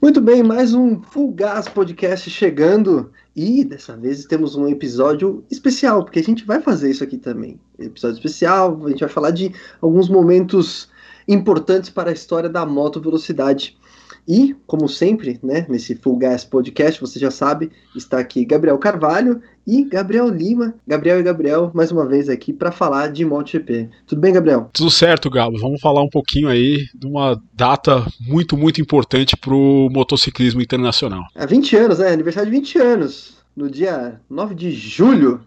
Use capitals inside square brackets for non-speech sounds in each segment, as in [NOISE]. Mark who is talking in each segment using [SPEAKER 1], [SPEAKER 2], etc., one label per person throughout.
[SPEAKER 1] Muito bem, mais um Full Gas Podcast chegando e dessa vez temos um episódio especial, porque a gente vai fazer isso aqui também. Episódio especial, a gente vai falar de alguns momentos importantes para a história da moto velocidade. E, como sempre, né, nesse Full Gas Podcast, você já sabe, está aqui Gabriel Carvalho e Gabriel Lima. Gabriel e Gabriel, mais uma vez aqui para falar de MotoGP. Tudo bem, Gabriel?
[SPEAKER 2] Tudo certo, Gabo. Vamos falar um pouquinho aí de uma data muito, muito importante para o motociclismo internacional.
[SPEAKER 1] Há 20 anos, né? Aniversário de 20 anos. No dia 9 de julho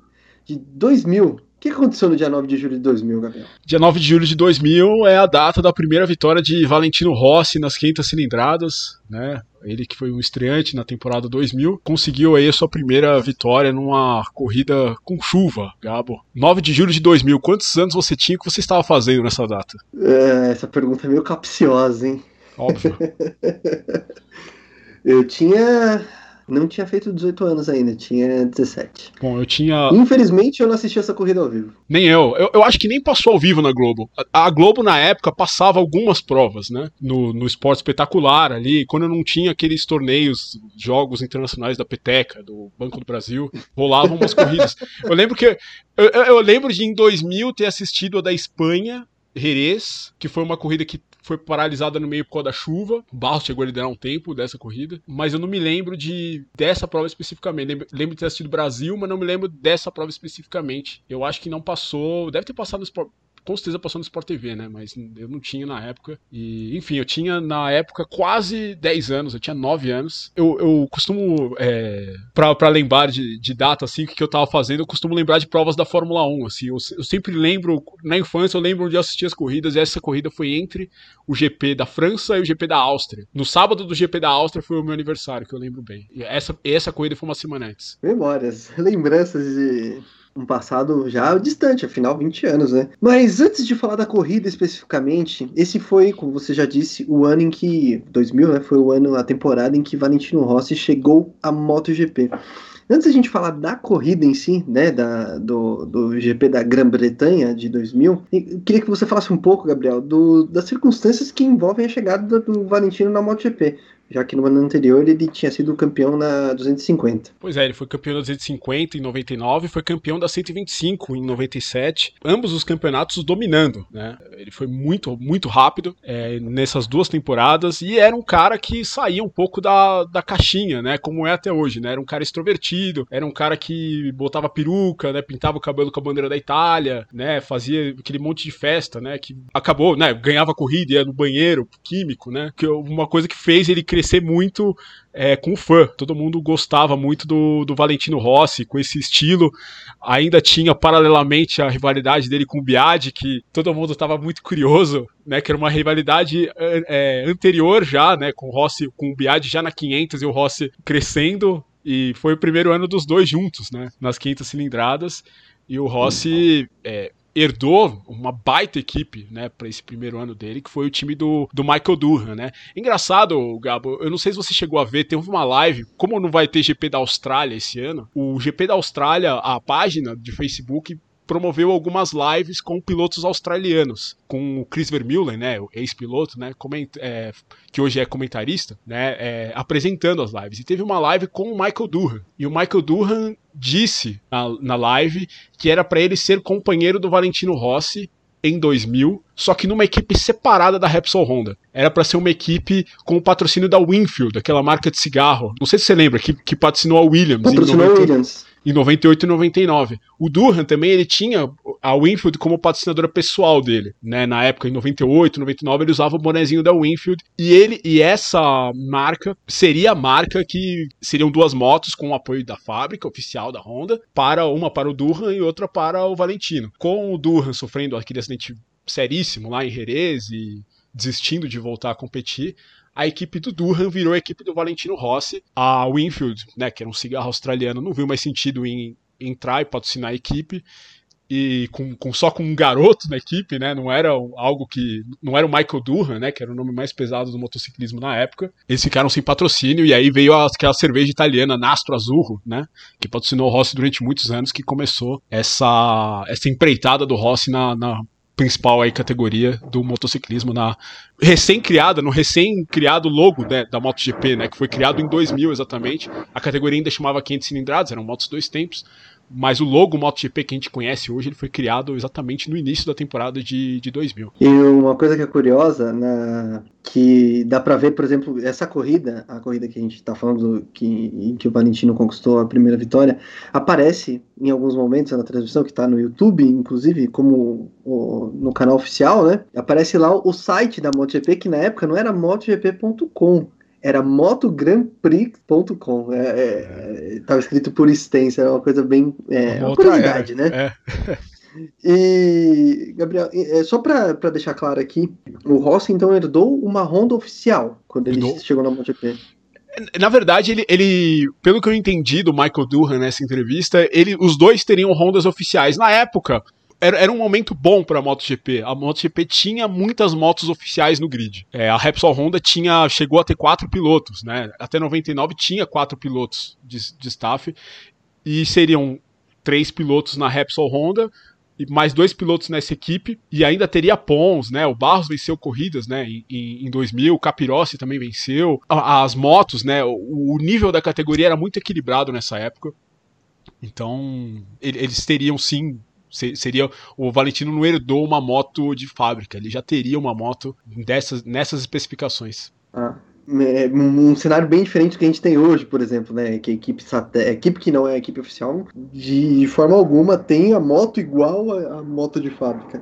[SPEAKER 1] de 2000. O que aconteceu no dia 9 de julho de 2000, Gabriel?
[SPEAKER 2] Dia 9 de julho de 2000 é a data da primeira vitória de Valentino Rossi nas 500 cilindradas, né? Ele que foi um estreante na temporada 2000, conseguiu aí a sua primeira vitória numa corrida com chuva, Gabo. 9 de julho de 2000, quantos anos você tinha que você estava fazendo nessa data?
[SPEAKER 1] É, essa pergunta é meio capciosa, hein?
[SPEAKER 2] Óbvio. [LAUGHS]
[SPEAKER 1] Eu tinha não tinha feito 18 anos ainda, tinha 17.
[SPEAKER 2] Bom, eu tinha.
[SPEAKER 1] Infelizmente eu não assisti essa corrida ao vivo.
[SPEAKER 2] Nem eu. Eu, eu acho que nem passou ao vivo na Globo. A, a, Globo, na época, passava algumas provas, né? No, no esporte espetacular ali, quando não tinha aqueles torneios, jogos internacionais da Peteca, do Banco do Brasil, rolavam umas corridas. [LAUGHS] Eu lembro que. Eu, eu, lembro de em 2000 ter assistido a da Espanha, Jerez, que foi uma corrida que foi paralisada no meio por causa da chuva. O Barros chegou a liderar um tempo dessa corrida, mas eu não me lembro de dessa prova especificamente. Lembro, lembro de ter assistido Brasil, mas não me lembro dessa prova especificamente. Eu acho que não passou, deve ter passado no com certeza passou no Sport TV, né? Mas eu não tinha na época. E, enfim, eu tinha na época quase 10 anos, eu tinha 9 anos. Eu, eu costumo, é, pra, pra lembrar de, de data, assim, o que eu tava fazendo, eu costumo lembrar de provas da Fórmula 1, assim. Eu, eu sempre lembro, na infância, eu lembro onde eu assistia as corridas, e essa corrida foi entre o GP da França e o GP da Áustria. No sábado do GP da Áustria foi o meu aniversário, que eu lembro bem. E essa, essa corrida foi uma semana antes.
[SPEAKER 1] Memórias, [LAUGHS] lembranças de um passado já distante, afinal 20 anos, né? Mas antes de falar da corrida especificamente, esse foi, como você já disse, o ano em que 2000, né, foi o ano, a temporada em que Valentino Rossi chegou à MotoGP. Antes da gente falar da corrida em si, né, da, do, do GP da Grã-Bretanha de 2000, eu queria que você falasse um pouco, Gabriel, do, das circunstâncias que envolvem a chegada do Valentino na MotoGP já que no ano anterior ele tinha sido campeão na 250.
[SPEAKER 2] Pois é, ele foi campeão da 250 em 99 e foi campeão da 125 em 97, ambos os campeonatos dominando, né? Ele foi muito, muito rápido é, nessas duas temporadas e era um cara que saía um pouco da, da caixinha, né? Como é até hoje, né? Era um cara extrovertido, era um cara que botava peruca, né? Pintava o cabelo com a bandeira da Itália, né? Fazia aquele monte de festa, né? Que acabou, né? Ganhava corrida, ia no banheiro químico, né? Que uma coisa que fez ele crescer crescer muito é, com fã. Todo mundo gostava muito do, do Valentino Rossi, com esse estilo. Ainda tinha paralelamente a rivalidade dele com o Biadi, que todo mundo estava muito curioso, né? Que era uma rivalidade é, anterior já, né? Com o Rossi, com o Biadi já na 500 e o Rossi crescendo. E foi o primeiro ano dos dois juntos, né? Nas 500 cilindradas. E o Rossi é, herdou uma baita equipe, né, para esse primeiro ano dele, que foi o time do, do Michael Durham, né? Engraçado, Gabo, eu não sei se você chegou a ver, teve uma live, como não vai ter GP da Austrália esse ano, o GP da Austrália, a página de Facebook promoveu algumas lives com pilotos australianos, com o Chris Vermeulen, né, o ex-piloto, né, é, que hoje é comentarista, né, é, apresentando as lives. E teve uma live com o Michael Durham. E o Michael Durham disse na, na live que era para ele ser companheiro do Valentino Rossi em 2000, só que numa equipe separada da Repsol Honda. Era para ser uma equipe com o patrocínio da Winfield, aquela marca de cigarro. Não sei se você lembra, que, que patrocinou a Williams.
[SPEAKER 1] Patrocinou a Williams
[SPEAKER 2] em 98 e 99. O Durham também ele tinha a Winfield como patrocinadora pessoal dele, né? Na época em 98, 99 ele usava o bonezinho da Winfield e ele e essa marca seria a marca que seriam duas motos com o apoio da fábrica oficial da Honda, para uma para o Durham e outra para o Valentino. Com o Durham sofrendo aquele acidente seríssimo lá em Jerez e desistindo de voltar a competir, a equipe do Durham virou a equipe do Valentino Rossi. A Winfield, né, que era um cigarro australiano, não viu mais sentido em entrar e patrocinar a equipe. E com, com, só com um garoto na equipe, né? Não era algo que. Não era o Michael Durham, né? Que era o nome mais pesado do motociclismo na época. Eles ficaram sem patrocínio, e aí veio aquela cerveja italiana Nastro Azzurro, né? Que patrocinou o Rossi durante muitos anos, que começou essa, essa empreitada do Rossi na, na principal aí categoria do motociclismo na recém-criada, no recém-criado logo né, da MotoGP, né, que foi criado em 2000 exatamente. A categoria ainda chamava 500 cilindradas, eram motos dois tempos, mas o logo MotoGP que a gente conhece hoje ele foi criado exatamente no início da temporada de, de 2000.
[SPEAKER 1] E uma coisa que é curiosa, na, que dá para ver, por exemplo, essa corrida, a corrida que a gente está falando, que, em que o Valentino conquistou a primeira vitória, aparece em alguns momentos na transmissão, que está no YouTube, inclusive, como no canal oficial, né? Aparece lá o site da MotoGP, que na época não era motogp.com, era motograndprix.com. É, é, tava escrito por extensa, era uma coisa bem. É, uma, uma curiosidade, né? É. E, Gabriel, é, só para deixar claro aqui, o Rossi então herdou uma Honda oficial quando ele herdou. chegou na MotoGP.
[SPEAKER 2] Na verdade, ele, ele, pelo que eu entendi do Michael Durham nessa entrevista, ele, os dois teriam Hondas oficiais. Na época, era, era um momento bom para a MotoGP. A MotoGP tinha muitas motos oficiais no grid. É, a Repsol Honda tinha, chegou a ter quatro pilotos, né? Até 99 tinha quatro pilotos de, de staff e seriam três pilotos na Repsol Honda e mais dois pilotos nessa equipe e ainda teria Pons, né? O Barros venceu corridas, né? Em, em 2000, o Capirossi também venceu. As motos, né? O, o nível da categoria era muito equilibrado nessa época. Então, eles teriam sim seria o Valentino não herdou uma moto de fábrica, ele já teria uma moto dessas, nessas especificações.
[SPEAKER 1] Ah, é um cenário bem diferente do que a gente tem hoje, por exemplo, né? Que a equipe, a equipe que não é a equipe oficial, de, forma alguma tem a moto igual a, moto de fábrica.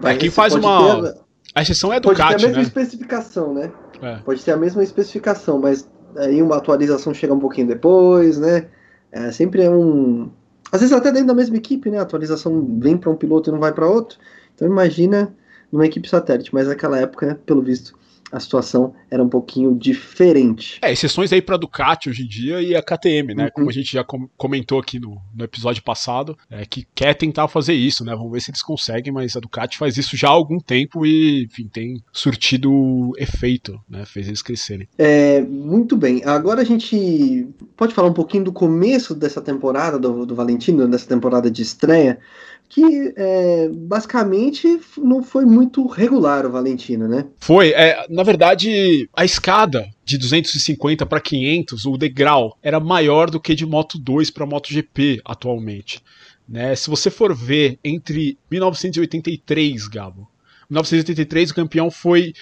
[SPEAKER 2] Vai, Aqui faz uma. Ter, a exceção é do
[SPEAKER 1] Pode
[SPEAKER 2] ter a
[SPEAKER 1] mesma
[SPEAKER 2] né?
[SPEAKER 1] especificação, né? É. Pode ter a mesma especificação, mas aí uma atualização chega um pouquinho depois, né? É, sempre é um, às vezes até dentro da mesma equipe, né? A atualização vem para um piloto e não vai para outro. Então imagina numa equipe satélite, mas naquela época, né, pelo visto, a situação era um pouquinho diferente.
[SPEAKER 2] É, exceções aí para Ducati hoje em dia e a KTM, né? Uhum. Como a gente já comentou aqui no, no episódio passado, é, que quer tentar fazer isso, né? Vamos ver se eles conseguem, mas a Ducati faz isso já há algum tempo e, enfim, tem surtido efeito, né? Fez eles crescerem.
[SPEAKER 1] É, muito bem. Agora a gente pode falar um pouquinho do começo dessa temporada do, do Valentino, dessa temporada de estreia que é, basicamente não foi muito regular o Valentino, né?
[SPEAKER 2] Foi. É, na verdade, a escada de 250 para 500, o degrau, era maior do que de Moto 2 para MotoGP atualmente. Né? Se você for ver entre 1983, Gabo, 1983 o campeão foi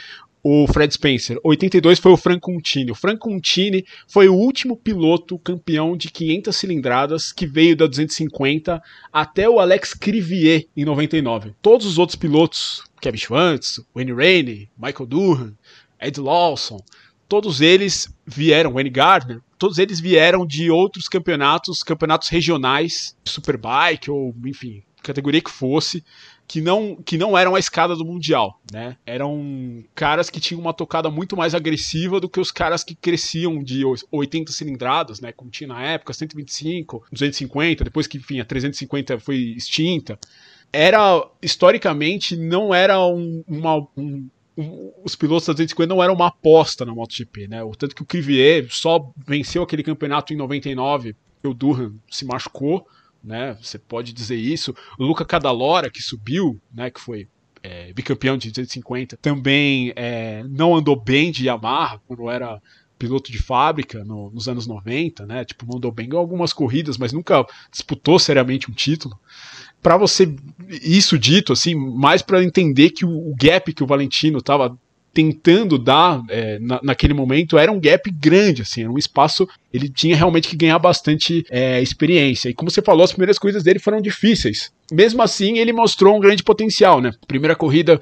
[SPEAKER 2] o Fred Spencer. 82 foi o Franco Untini. O Franco Untini foi o último piloto campeão de 500 cilindradas que veio da 250 até o Alex Crivier em 99. Todos os outros pilotos, Kevin Schwantz, Wayne Rainey, Michael Durham, Ed Lawson, todos eles vieram, Wayne Gardner, todos eles vieram de outros campeonatos, campeonatos regionais, Superbike ou enfim, categoria que fosse que não, que não eram a escada do Mundial, né? Eram caras que tinham uma tocada muito mais agressiva do que os caras que cresciam de 80 cilindradas, né? Como tinha na época, 125, 250, depois que, enfim, a 350 foi extinta. Era, historicamente, não era um, uma, um, os pilotos da 250 não eram uma aposta na MotoGP, né? O tanto que o Crivier só venceu aquele campeonato em 99, o Durham se machucou, né? Você pode dizer isso. O Luca Cadalora, que subiu, né? Que foi é, bicampeão de 250, também é, não andou bem de Yamaha quando era piloto de fábrica no, nos anos 90, né? Tipo, mandou bem em algumas corridas, mas nunca disputou seriamente um título. Para você isso dito assim, mais para entender que o, o, gap que o Valentino estava tentando dar é, na, naquele momento era um gap grande, assim, era um espaço. Ele tinha realmente que ganhar bastante é, experiência. E como você falou, as primeiras corridas dele foram difíceis. Mesmo assim, ele mostrou um grande potencial, né? Primeira corrida,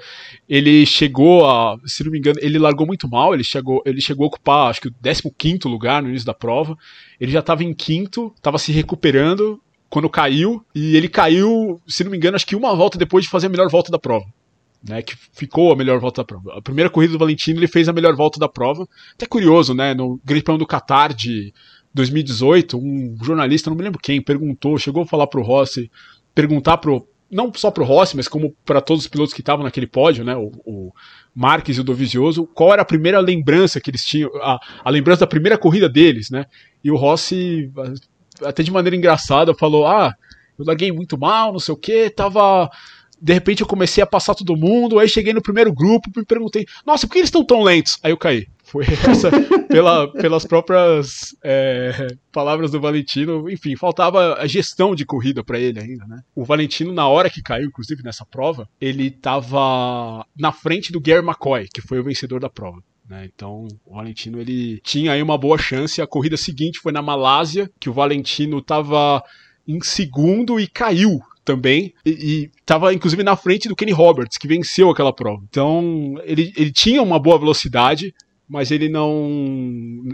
[SPEAKER 2] ele chegou a, se não me engano, ele largou muito mal. Ele chegou, ele chegou a ocupar, acho que o 15 lugar no início da prova. Ele já estava em quinto, estava se recuperando quando caiu. E ele caiu, se não me engano, acho que uma volta depois de fazer a melhor volta da prova né, que ficou a melhor volta da prova. A primeira corrida do Valentino ele fez a melhor volta da prova. Até curioso, né, no Prêmio do Qatar de 2018, um jornalista, não me lembro quem, perguntou, chegou a falar pro Rossi, perguntar pro não só pro Rossi, mas como para todos os pilotos que estavam naquele pódio, né, o, o Marques e o Dovizioso, qual era a primeira lembrança que eles tinham, a, a lembrança da primeira corrida deles, né? E o Rossi até de maneira engraçada falou: "Ah, eu larguei muito mal, não sei o que, tava de repente eu comecei a passar todo mundo, aí cheguei no primeiro grupo, me perguntei, nossa, por que eles estão tão lentos? Aí eu caí. Foi [LAUGHS] essa, pela, pelas próprias é, palavras do Valentino. Enfim, faltava a gestão de corrida para ele ainda, né? O Valentino, na hora que caiu, inclusive nessa prova, ele estava na frente do Gary McCoy, que foi o vencedor da prova. Né? Então, o Valentino ele tinha aí uma boa chance. A corrida seguinte foi na Malásia, que o Valentino estava em segundo e caiu também, e estava inclusive na frente do Kenny Roberts, que venceu aquela prova. Então, ele, ele tinha uma boa velocidade, mas ele não,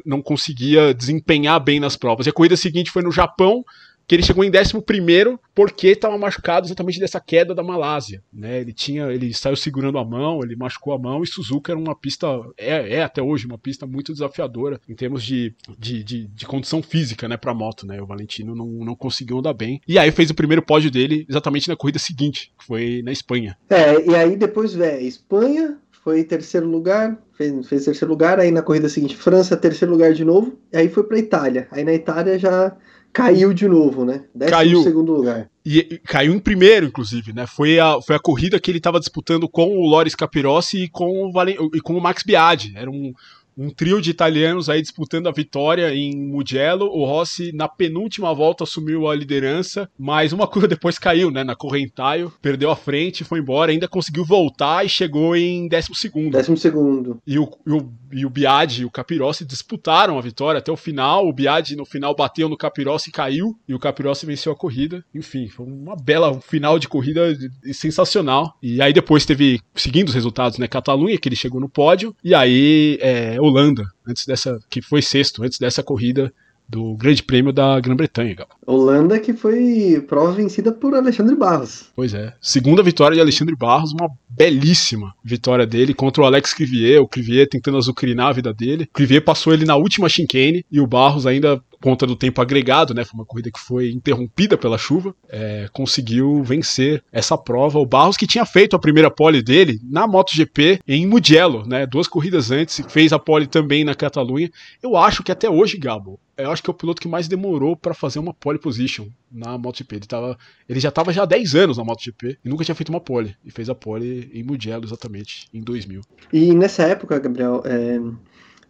[SPEAKER 2] não conseguia desempenhar bem nas provas. E a corrida seguinte foi no Japão, que ele chegou em 11 porque estava machucado exatamente dessa queda da Malásia. Né? Ele tinha, ele saiu segurando a mão, ele machucou a mão, e Suzuka era uma pista, é, é até hoje uma pista muito desafiadora em termos de, de, de, de condição física né, para moto. Né? O Valentino não, não conseguiu andar bem. E aí fez o primeiro pódio dele exatamente na corrida seguinte, que foi na Espanha.
[SPEAKER 1] É, e aí depois, é, Espanha, foi terceiro lugar, fez, fez terceiro lugar, aí na corrida seguinte, França, terceiro lugar de novo, aí foi para Itália. Aí na Itália já caiu de novo, né?
[SPEAKER 2] Décimo caiu.
[SPEAKER 1] segundo lugar.
[SPEAKER 2] E, e, caiu em primeiro, inclusive, né? Foi a, foi a corrida que ele estava disputando com o Loris Capirossi e com o, Valen, e com o Max Biaggi. Era um, um trio de italianos aí disputando a vitória em Mugello. O Rossi, na penúltima volta, assumiu a liderança, mas uma curva [LAUGHS] depois caiu, né? Na Correntaio, perdeu a frente, foi embora, ainda conseguiu voltar e chegou em décimo segundo.
[SPEAKER 1] Décimo segundo.
[SPEAKER 2] E o, e o, e o Biagi e o Capirossi disputaram a vitória até o final. O Biagi no final bateu no Capirossi e caiu, e o Capirossi venceu a corrida. Enfim, foi uma bela um final de corrida sensacional. E aí depois teve, seguindo os resultados, né? Catalunha, que ele chegou no pódio, e aí é, Holanda, antes dessa, que foi sexto, antes dessa corrida do Grande Prêmio da Grã-Bretanha.
[SPEAKER 1] Holanda que foi prova vencida por Alexandre Barros.
[SPEAKER 2] Pois é. Segunda vitória de Alexandre Barros, uma belíssima vitória dele contra o Alex Crivier, o Crivier tentando azucrinar a vida dele. O Crivier passou ele na última chicane e o Barros ainda conta do tempo agregado, né? Foi uma corrida que foi interrompida pela chuva, é, conseguiu vencer essa prova. O Barros que tinha feito a primeira pole dele na MotoGP em Mugello, né? Duas corridas antes, fez a pole também na Catalunha. Eu acho que até hoje, Gabo, eu acho que é o piloto que mais demorou para fazer uma pole position na MotoGP. Ele, tava, ele já estava já há 10 anos na MotoGP e nunca tinha feito uma pole. E fez a pole em Mugello exatamente, em 2000.
[SPEAKER 1] E nessa época, Gabriel, é,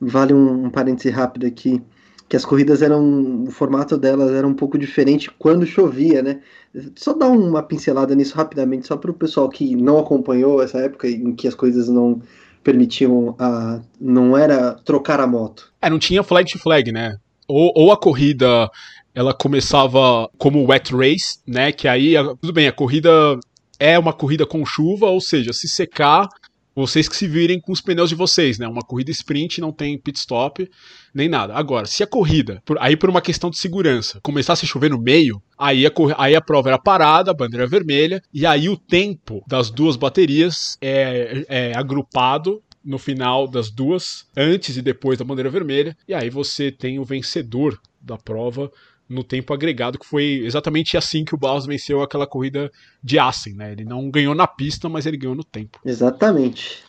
[SPEAKER 1] vale um, um rápido aqui que as corridas eram. O formato delas era um pouco diferente quando chovia, né? Só dar uma pincelada nisso rapidamente, só para o pessoal que não acompanhou essa época em que as coisas não permitiam a. não era trocar a moto.
[SPEAKER 2] É, não tinha flag to flag, né? Ou, ou a corrida ela começava como wet race, né? Que aí, tudo bem, a corrida é uma corrida com chuva, ou seja, se secar, vocês que se virem com os pneus de vocês, né? Uma corrida sprint não tem pit stop nem nada. Agora, se a corrida, por, aí por uma questão de segurança, começasse a chover no meio, aí a, aí a prova era parada, a bandeira vermelha, e aí o tempo das duas baterias é, é agrupado no final das duas, antes e depois da bandeira vermelha, e aí você tem o vencedor da prova no tempo agregado, que foi exatamente assim que o Barros venceu aquela corrida de Assen, né? Ele não ganhou na pista, mas ele ganhou no tempo.
[SPEAKER 1] Exatamente.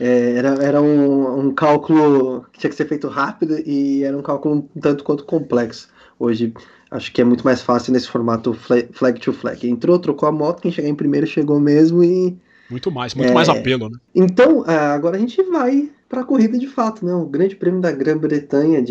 [SPEAKER 1] É, era era um, um, cálculo que tinha que ser feito rápido e era um cálculo um tanto quanto complexo. Hoje acho que é muito mais fácil nesse formato flag to flag. Entrou, trocou a moto, quem chegar em primeiro chegou mesmo e.
[SPEAKER 2] Muito mais, muito é, mais apelo, né?
[SPEAKER 1] Então, é, agora a gente vai para a corrida de fato, né? O Grande Prêmio da Grã-Bretanha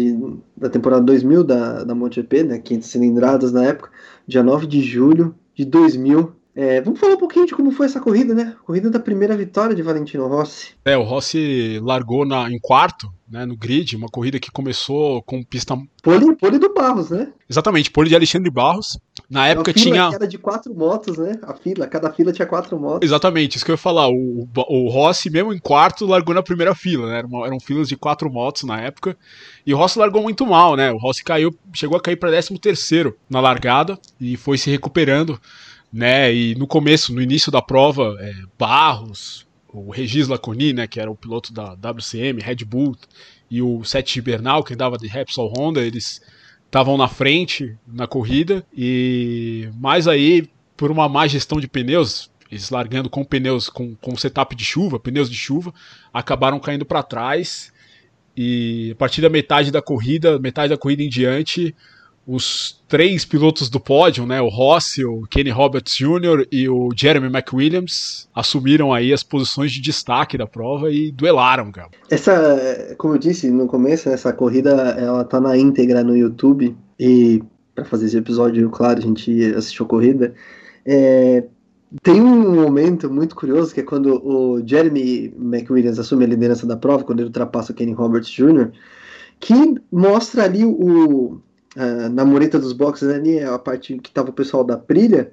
[SPEAKER 1] da temporada 2000 da, da MotoGP, né? 500 cilindradas na época, dia 9 de julho de 2000. É, vamos falar um pouquinho de como foi essa corrida, né? Corrida da primeira vitória de Valentino Rossi.
[SPEAKER 2] É, o Rossi largou na, em quarto, né, no grid, uma corrida que começou com pista.
[SPEAKER 1] Pole, pole do Barros, né?
[SPEAKER 2] Exatamente, pole de Alexandre Barros. Na época tinha.
[SPEAKER 1] Era de quatro motos, né? A fila, cada fila tinha quatro motos.
[SPEAKER 2] Exatamente, isso que eu ia falar. O, o Rossi, mesmo em quarto, largou na primeira fila, né? Eram, eram filas de quatro motos na época. E o Rossi largou muito mal, né? O Rossi caiu, chegou a cair para 13 terceiro na largada e foi se recuperando né? E no começo, no início da prova, é, Barros, o Regis Laconi, né, que era o piloto da WCM, Red Bull, e o Sete Bernal, que andava de Repsol Honda, eles estavam na frente na corrida, e mais aí, por uma má gestão de pneus, eles largando com pneus com, com setup de chuva, pneus de chuva, acabaram caindo para trás, e a partir da metade da corrida, metade da corrida em diante, os três pilotos do pódio, né, o Rossi, o Kenny Roberts Jr. e o Jeremy McWilliams, assumiram aí as posições de destaque da prova e duelaram, cara.
[SPEAKER 1] Essa, como eu disse no começo, essa corrida ela tá na íntegra no YouTube e para fazer esse episódio, claro, a gente assistiu a corrida. É, tem um momento muito curioso que é quando o Jeremy McWilliams assume a liderança da prova, quando ele ultrapassa o Kenny Roberts Jr., que mostra ali o, uh, na mureta dos boxes ali, a parte que estava o pessoal da Prilha,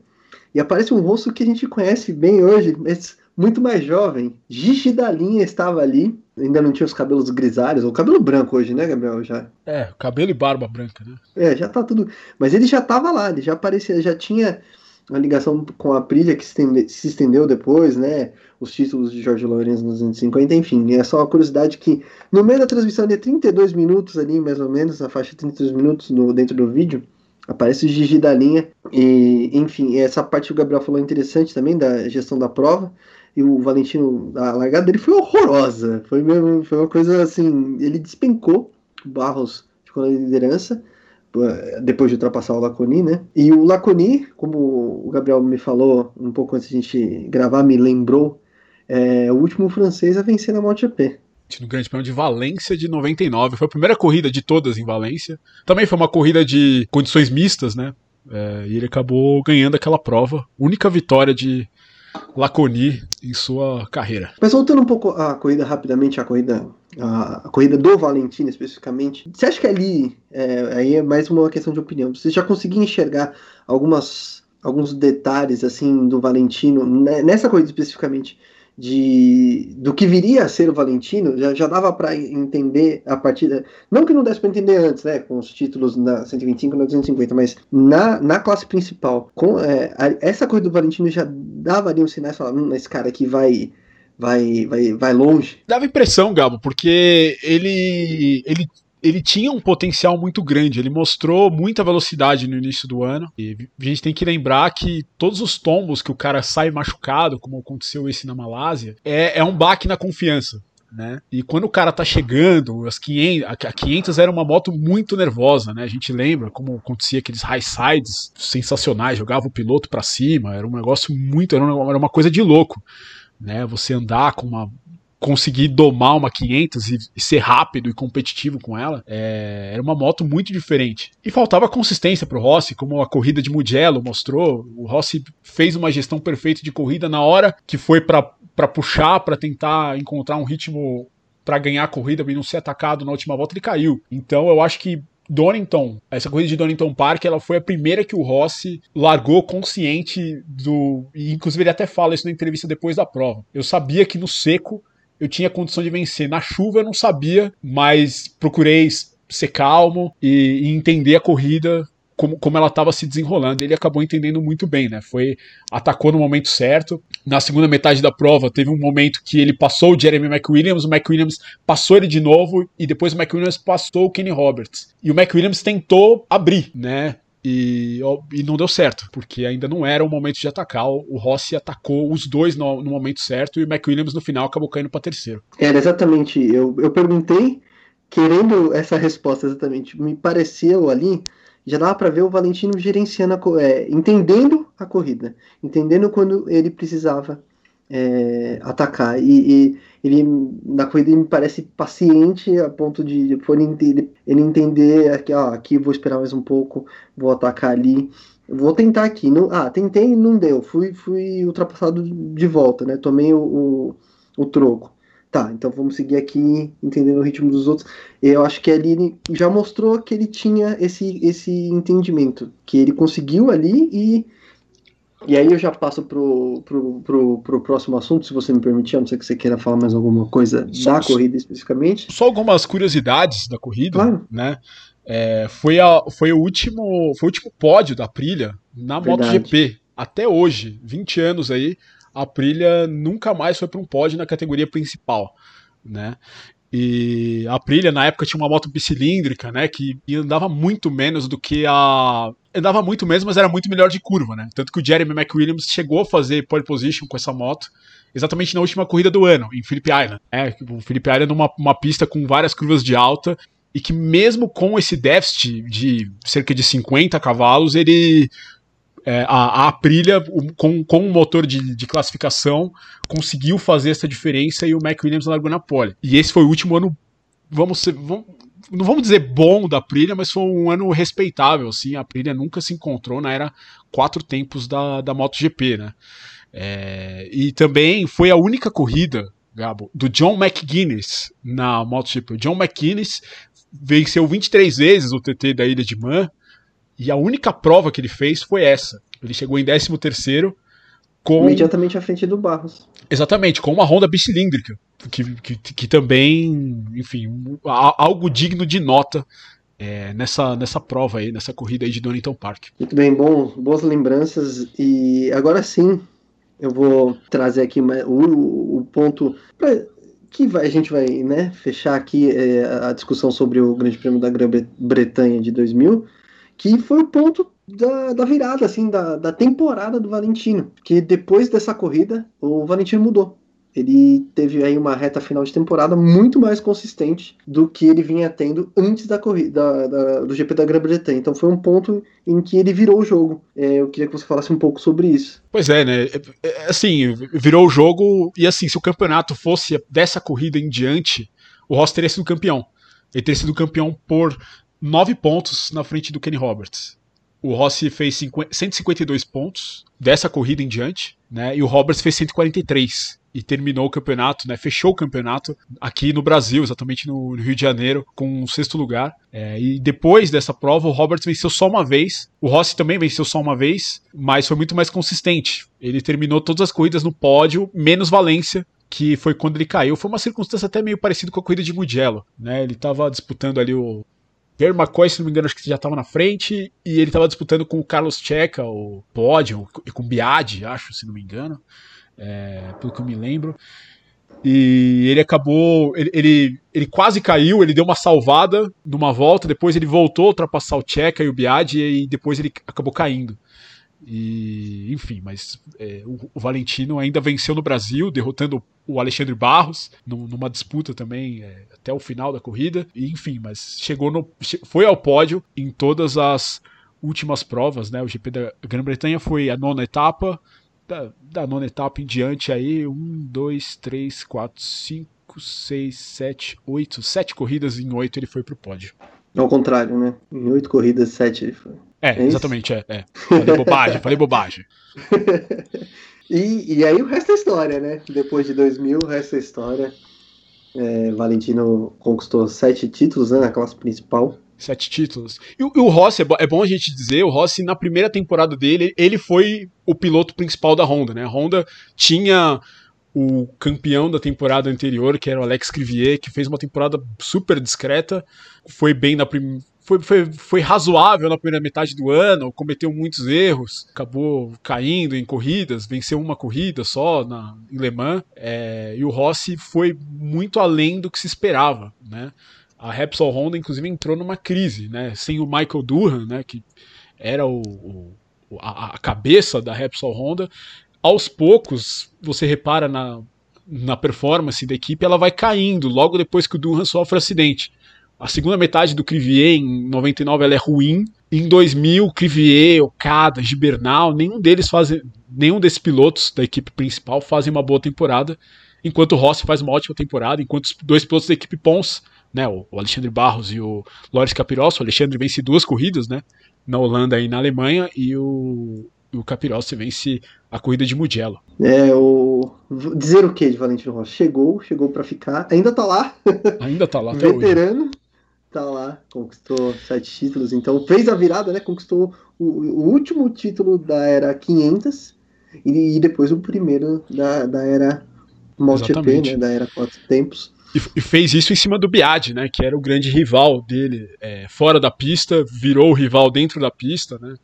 [SPEAKER 1] e aparece um rosto que a gente conhece bem hoje, mas muito mais jovem. Gigi da linha estava ali, ainda não tinha os cabelos grisalhos, ou cabelo branco hoje, né, Gabriel? Já.
[SPEAKER 2] É, cabelo e barba branca, né?
[SPEAKER 1] É, já tá tudo. Mas ele já estava lá, ele já aparecia, já tinha uma ligação com a Aprilia que se estendeu depois, né? Os títulos de Jorge Lourenço nos anos 50, enfim. É só uma curiosidade que no meio da transmissão de 32 minutos ali, mais ou menos, na faixa de 32 minutos no, dentro do vídeo, aparece o Gigi da linha. E, enfim, essa parte que o Gabriel falou é interessante também, da gestão da prova. E o Valentino, a largada dele foi horrorosa. Foi, mesmo, foi uma coisa assim, ele despencou Barros ficou na liderança depois de ultrapassar o Laconi, né? E o Laconi, como o Gabriel me falou um pouco antes de a gente gravar, me lembrou, é o último francês a vencer na MotoGP.
[SPEAKER 2] No Grande Prêmio de Valência de 99. Foi a primeira corrida de todas em Valência. Também foi uma corrida de condições mistas, né? É, e ele acabou ganhando aquela prova. Única vitória de Laconi em sua carreira.
[SPEAKER 1] Mas voltando um pouco à corrida rapidamente, a corrida a, corrida do Valentino especificamente, você acha que ali, é, aí é mais uma questão de opinião, você já conseguiu enxergar algumas, alguns detalhes assim do Valentino, né, nessa corrida especificamente, de do que viria a ser o Valentino, já, já dava para entender a partir não que não desse para entender antes, né, com os títulos na 125 e na 250, mas na, na classe principal, com é, a, essa corrida do Valentino já dava ali um sinais, falando, hum, esse cara aqui vai vai, vai, vai longe.
[SPEAKER 2] Dava impressão, Gabo, porque ele, ele, ele tinha um potencial muito grande. Ele mostrou muita velocidade no início do ano. E a gente tem que lembrar que todos os tombos que o cara sai machucado, como aconteceu esse na Malásia, é, é um baque na confiança. Né? E quando o cara tá chegando, as 500, a 500 era uma moto muito nervosa, né? A gente lembra como acontecia aqueles high sides sensacionais, jogava o piloto para cima, era um negócio muito, era uma, era uma coisa de louco né? Você andar com uma conseguir domar uma 500 e, ser rápido e competitivo com ela, é, era uma moto muito diferente. E faltava consistência para o Rossi, como a corrida de Mugello mostrou. O Rossi fez uma gestão perfeita de corrida na hora que foi para puxar, para tentar encontrar um ritmo para ganhar a corrida e não ser atacado na última volta, ele caiu. Então eu acho que Donington, essa corrida de Donington Park, ela foi a primeira que o Rossi largou consciente do. E inclusive ele até fala isso na entrevista depois da prova. Eu sabia que no seco eu tinha condição de vencer. Na chuva eu não sabia, mas procurei ser calmo e, e entender a corrida como, como ela estava se desenrolando. Ele acabou entendendo muito bem, né? Foi atacou no momento certo. Na segunda metade da prova, teve um momento que ele passou o Jeremy McWilliams, o McWilliams passou ele de novo e depois o McWilliams passou o Kenny Roberts. E o McWilliams tentou abrir, né? E, e, não deu certo, porque ainda não era o momento de atacar. O Rossi atacou os dois no, no momento certo e o McWilliams no final acabou caindo para terceiro.
[SPEAKER 1] Era exatamente. Eu, eu perguntei, querendo essa resposta exatamente. Me pareceu ali já dava para ver o Valentino gerenciando, a, é, entendendo a corrida, entendendo quando ele precisava é, atacar. E, e, ele, na corrida, ele me parece paciente a ponto de ele, ele entender ó, aqui vou esperar mais um pouco, vou atacar ali. Vou tentar aqui. Não, ah, tentei não deu. Fui, fui ultrapassado de volta, né? Tomei o, o, o troco. Tá, então vamos seguir aqui entendendo o ritmo dos outros. Eu acho que ali ele já mostrou que ele tinha esse, esse entendimento, que ele conseguiu ali e. E aí eu já passo pro, pro, pro, pro próximo assunto, se você me permitir, a não ser que você queira falar mais alguma coisa só, da corrida especificamente.
[SPEAKER 2] Só algumas curiosidades da corrida, claro. né? É, foi, a, foi, o último, foi o último pódio da Prilha na Verdade. MotoGP. Até hoje, 20 anos aí, a Aprilia nunca mais foi para um pódio na categoria principal, né? E a Aprilia na época tinha uma moto bicilíndrica, né, que andava muito menos do que a andava muito menos, mas era muito melhor de curva, né? Tanto que o Jeremy McWilliams chegou a fazer pole position com essa moto exatamente na última corrida do ano, em Phillip Island. É, o Phillip Island é uma, uma pista com várias curvas de alta e que mesmo com esse déficit de cerca de 50 cavalos, ele é, a, a Aprilia, com, com um motor de, de, classificação, conseguiu fazer essa diferença e o Mac Williams largou na pole. E esse foi o último ano, vamos, ser, vamos não vamos dizer bom da Aprilia, mas foi um ano respeitável. Assim, a Aprilia nunca se encontrou na era quatro tempos da, da MotoGP, né? É, e também foi a única corrida, Gabo, do John McGuinness na MotoGP. O John McGuinness venceu 23 vezes o TT da Ilha de Man e a única prova que ele fez foi essa. Ele chegou em 13 terceiro com...
[SPEAKER 1] Imediatamente à frente do Barros.
[SPEAKER 2] Exatamente, com uma Honda bicilíndrica, que, que, que também, enfim, algo digno de nota é, nessa, nessa prova aí, nessa corrida aí de Donington Park.
[SPEAKER 1] Muito bem, bom, boas lembranças. E agora sim, eu vou trazer aqui o, o ponto que vai, a gente vai né, fechar aqui é, a discussão sobre o Grande Prêmio da Grã-Bretanha de 2000, que foi o ponto da, da virada, assim, da, da temporada do Valentino. Que depois dessa corrida, o Valentino mudou ele teve aí uma reta final de temporada muito mais consistente do que ele vinha tendo antes da corrida da, da, do GP da Grã-Bretanha. Então foi um ponto em que ele virou o jogo. É, eu queria que você falasse um pouco sobre isso.
[SPEAKER 2] Pois é, né? É, é, assim, virou o jogo e assim, se o campeonato fosse dessa corrida em diante, o Ross teria sido campeão. Ele teria sido campeão por nove pontos na frente do Kenny Roberts. O Rossi fez 50, 152 pontos dessa corrida em diante, né? E o Roberts fez 143 e terminou o campeonato, né? Fechou o campeonato aqui no Brasil, exatamente no Rio de Janeiro, com um sexto lugar. É, e depois dessa prova, o Roberts venceu só uma vez. O Rossi também venceu só uma vez, mas foi muito mais consistente. Ele terminou todas as corridas no pódio, menos Valência, que foi quando ele caiu. Foi uma circunstância até meio parecida com a corrida de Mugello, né? Ele estava disputando ali o Pierre McCoy, se não me engano, acho que já estava na frente, e ele estava disputando com o Carlos Checa, o pódio, e com o Biadi, acho, se não me engano é, pelo que eu me lembro. E ele acabou. Ele, ele, ele, quase caiu, ele deu uma salvada numa volta, depois ele voltou a ultrapassar o Checa e o Biad, e depois ele acabou caindo. E, enfim, mas é, o, o, Valentino ainda venceu no Brasil, derrotando o Alexandre Barros numa disputa também é, até o final da corrida. E, enfim, mas chegou no, foi ao pódio em todas as últimas provas, né? O GP da Grã-Bretanha foi a nona etapa, da, da nona etapa em diante aí, um, dois, três, quatro, cinco, seis, sete, oito, sete corridas em oito ele foi pro pódio.
[SPEAKER 1] Ao contrário, né? Em oito corridas, sete ele foi.
[SPEAKER 2] É, é exatamente, é, é. Falei bobagem, falei bobagem. [LAUGHS]
[SPEAKER 1] e, e aí o resto é história, né? Depois de 2000, o resto é história. É, Valentino conquistou sete títulos né, na classe principal.
[SPEAKER 2] Sete títulos. E, e o Rossi, é, é bom a gente dizer, o Rossi, na primeira temporada dele, ele foi o piloto principal da Honda, né? A Honda tinha o campeão da temporada anterior, que era o Alex Crivier, que fez uma temporada super discreta, foi bem na. Foi, foi, foi razoável na primeira metade do ano, cometeu muitos erros, acabou caindo em corridas, venceu uma corrida só na, em Le Mans, é, e o Rossi foi muito além do que se esperava, né? a Repsol Honda, inclusive, entrou numa crise, né? Sem o Michael Durham, né? Que era o, o a, a, cabeça da Repsol Honda. Aos poucos, você repara na, na performance da equipe, ela vai caindo logo depois que o Durham sofre acidente. A segunda metade do Crivier em 99 ela é ruim. Em 2000, Crivier, Okada, Gibernal, nenhum deles fazem, nenhum desses pilotos da equipe principal fazem uma boa temporada, enquanto o Rossi faz uma ótima temporada, enquanto os dois pilotos da equipe Pons né, o Alexandre Barros e o Loris Capirossi. O Alexandre vence duas corridas, né, na Holanda e na Alemanha, e o, o Capirossi vence a corrida de Mugello.
[SPEAKER 1] É, o dizer o que de Valentino Rossi? Chegou, chegou para ficar, ainda tá lá.
[SPEAKER 2] Ainda tá lá, [LAUGHS]
[SPEAKER 1] veterano. Hoje. Tá lá, conquistou sete títulos, então fez a virada, né? Conquistou o, o último título da era 500 e, e depois o primeiro da, da era MotoGP, né? Da era quatro tempos.
[SPEAKER 2] E, fez isso em cima do Biad, né? Que era o grande rival dele é, fora da pista, virou o rival dentro da pista, né?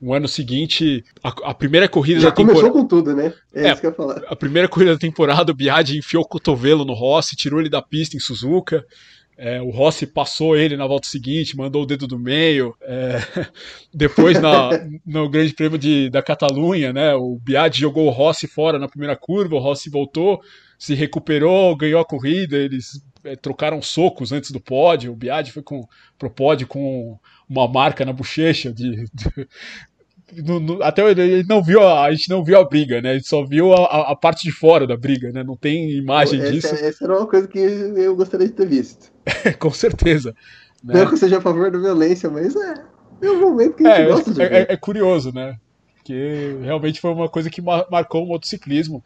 [SPEAKER 2] O ano seguinte, a, a primeira corrida
[SPEAKER 1] Já da temporada. Começou com tudo, né? É, é, isso que eu ia falar.
[SPEAKER 2] A primeira corrida da temporada, o Biad enfiou o cotovelo no Rossi, tirou ele da pista em Suzuka. É, o Rossi passou ele na volta seguinte, mandou o dedo do meio. É, [LAUGHS] depois, na, no Grande Prêmio de, da Catalunha, né, o Biad jogou o Rossi fora na primeira curva, o Rossi voltou, se recuperou, ganhou a corrida, eles é, trocaram socos antes do pódio. O Biad foi com, pro pódio com uma marca na bochecha de, de no, no, até ele não viu a, a, gente não viu a briga, né? A gente só viu a, a parte de fora da briga, né? Não tem imagem
[SPEAKER 1] essa,
[SPEAKER 2] disso.
[SPEAKER 1] Essa era uma coisa que eu gostaria de ter visto. [LAUGHS]
[SPEAKER 2] com certeza.
[SPEAKER 1] Né? Não que eu seja a favor da violência, mas é, é um momento que a gente é, gosta de
[SPEAKER 2] é,
[SPEAKER 1] ver.
[SPEAKER 2] É, é curioso, né? Porque realmente foi uma coisa que marcou o motociclismo.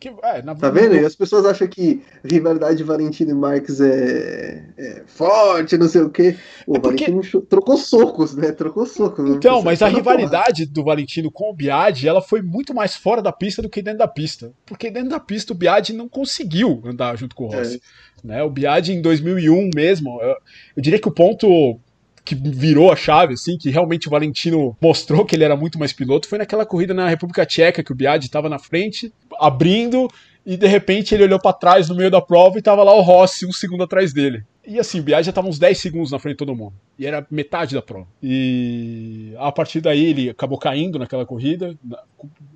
[SPEAKER 2] Que, é,
[SPEAKER 1] na... Tá vendo? E as pessoas acham que rivalidade de Valentino e Marques é, é forte, não sei o quê. O é porque... Valentino trocou socos, né? Trocou socos.
[SPEAKER 2] Então, mas a rivalidade porra. do Valentino com o Biadi, ela foi muito mais fora da pista do que dentro da pista. Porque dentro da pista o Biadi não conseguiu andar junto com o Rossi. É. Né? O Biadi em 2001 mesmo, eu, eu diria que o ponto que virou a chave, assim, que realmente o Valentino mostrou que ele era muito mais piloto, foi naquela corrida na República Tcheca, que o Biadi estava na frente, abrindo, e de repente ele olhou para trás no meio da prova e tava lá o Rossi um segundo atrás dele. E assim, o Biagi já tava uns 10 segundos na frente de todo mundo. E era metade da prova. E a partir daí ele acabou caindo naquela corrida,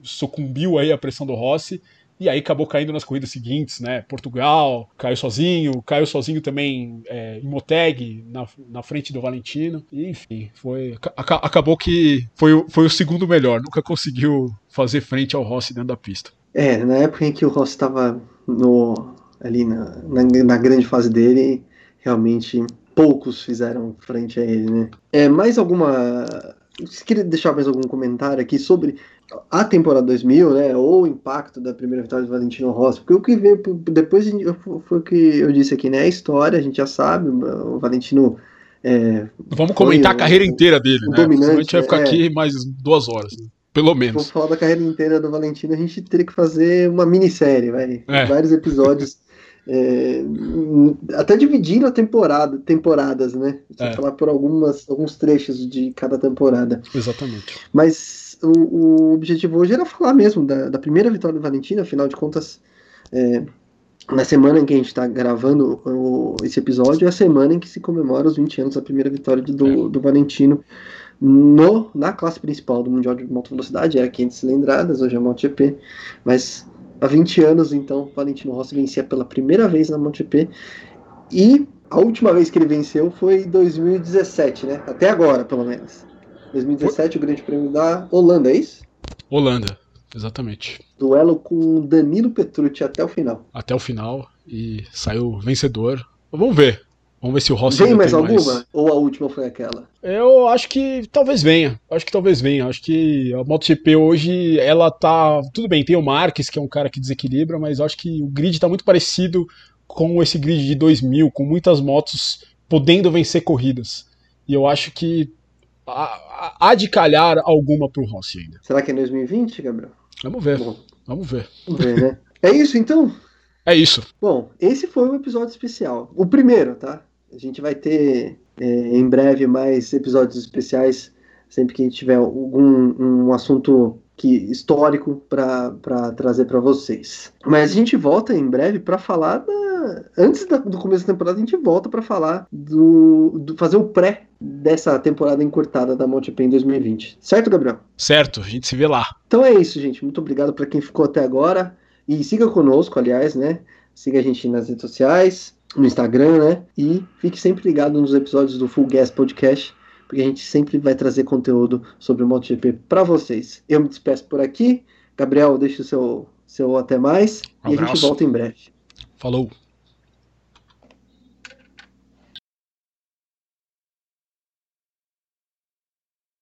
[SPEAKER 2] sucumbiu aí à pressão do Rossi e aí acabou caindo nas corridas seguintes, né? Portugal, caiu sozinho, caiu sozinho também é, em Moteg, na, na frente do Valentino. E, enfim, foi, acabou que foi, foi o segundo melhor, nunca conseguiu fazer frente ao Rossi dentro da pista.
[SPEAKER 1] É, na época em que o Rossi estava ali na, na, na grande fase dele, realmente poucos fizeram frente a ele, né? É, mais alguma. Você queria deixar mais algum comentário aqui sobre a temporada 2000, né, ou o impacto da primeira vitória do Valentino Rossi, porque o que veio depois foi o que eu disse aqui, né, a história, a gente já sabe, o Valentino... É,
[SPEAKER 2] Vamos comentar a carreira inteira dele, né, dominante, a gente vai ficar é, aqui mais duas horas, pelo menos.
[SPEAKER 1] Vamos falar da carreira inteira do Valentino, a gente teria que fazer uma minissérie, vai, é. vários episódios... [LAUGHS] É, até dividindo a temporada, temporadas, né? É. falar por algumas, alguns trechos de cada temporada.
[SPEAKER 2] Exatamente.
[SPEAKER 1] Mas o, o objetivo hoje era falar mesmo da, da primeira vitória do Valentino, afinal de contas, é, na semana em que a gente está gravando o, esse episódio, é a semana em que se comemora os 20 anos da primeira vitória de, do, é. do Valentino no, na classe principal do Mundial de Moto Velocidade, era 500 cilindradas, hoje é MotoGP, mas há 20 anos, então, Valentino Rossi vencia pela primeira vez na MotoGP, e a última vez que ele venceu foi em 2017, né? Até agora, pelo menos. 2017, o Grande Prêmio da Holanda, é isso?
[SPEAKER 2] Holanda, exatamente.
[SPEAKER 1] Duelo com Danilo Petrucci até o final.
[SPEAKER 2] Até o final e saiu vencedor. Vamos ver. Vamos ver se o Rossi
[SPEAKER 1] Vem mais alguma? Mais... Ou a última foi aquela?
[SPEAKER 2] Eu acho que talvez venha. Acho que talvez venha. Acho que a MotoGP hoje, ela tá. Tudo bem, tem o Marques, que é um cara que desequilibra, mas acho que o grid tá muito parecido com esse grid de 2000, com muitas motos podendo vencer corridas. E eu acho que há de calhar alguma pro Rossi ainda.
[SPEAKER 1] Será que é 2020, Gabriel?
[SPEAKER 2] Vamos ver. Bom, vamos ver.
[SPEAKER 1] Vamos ver, né? É isso então?
[SPEAKER 2] É isso.
[SPEAKER 1] Bom, esse foi um episódio especial. O primeiro, tá? A gente vai ter é, em breve mais episódios especiais, sempre que a gente tiver algum um assunto que histórico para trazer para vocês. Mas a gente volta em breve para falar da antes da, do começo da temporada a gente volta para falar do, do, fazer o pré dessa temporada encurtada da MotoGP em 2020. Certo, Gabriel?
[SPEAKER 2] Certo, a gente se vê lá.
[SPEAKER 1] Então é isso, gente. Muito obrigado para quem ficou até agora e siga conosco, aliás, né? Siga a gente nas redes sociais, no Instagram, né? E fique sempre ligado nos episódios do Full Gas Podcast porque a gente sempre vai trazer conteúdo sobre o MotoGP para vocês. Eu me despeço por aqui. Gabriel, deixa o seu, seu até mais. Um e a gente volta em breve.
[SPEAKER 2] Falou.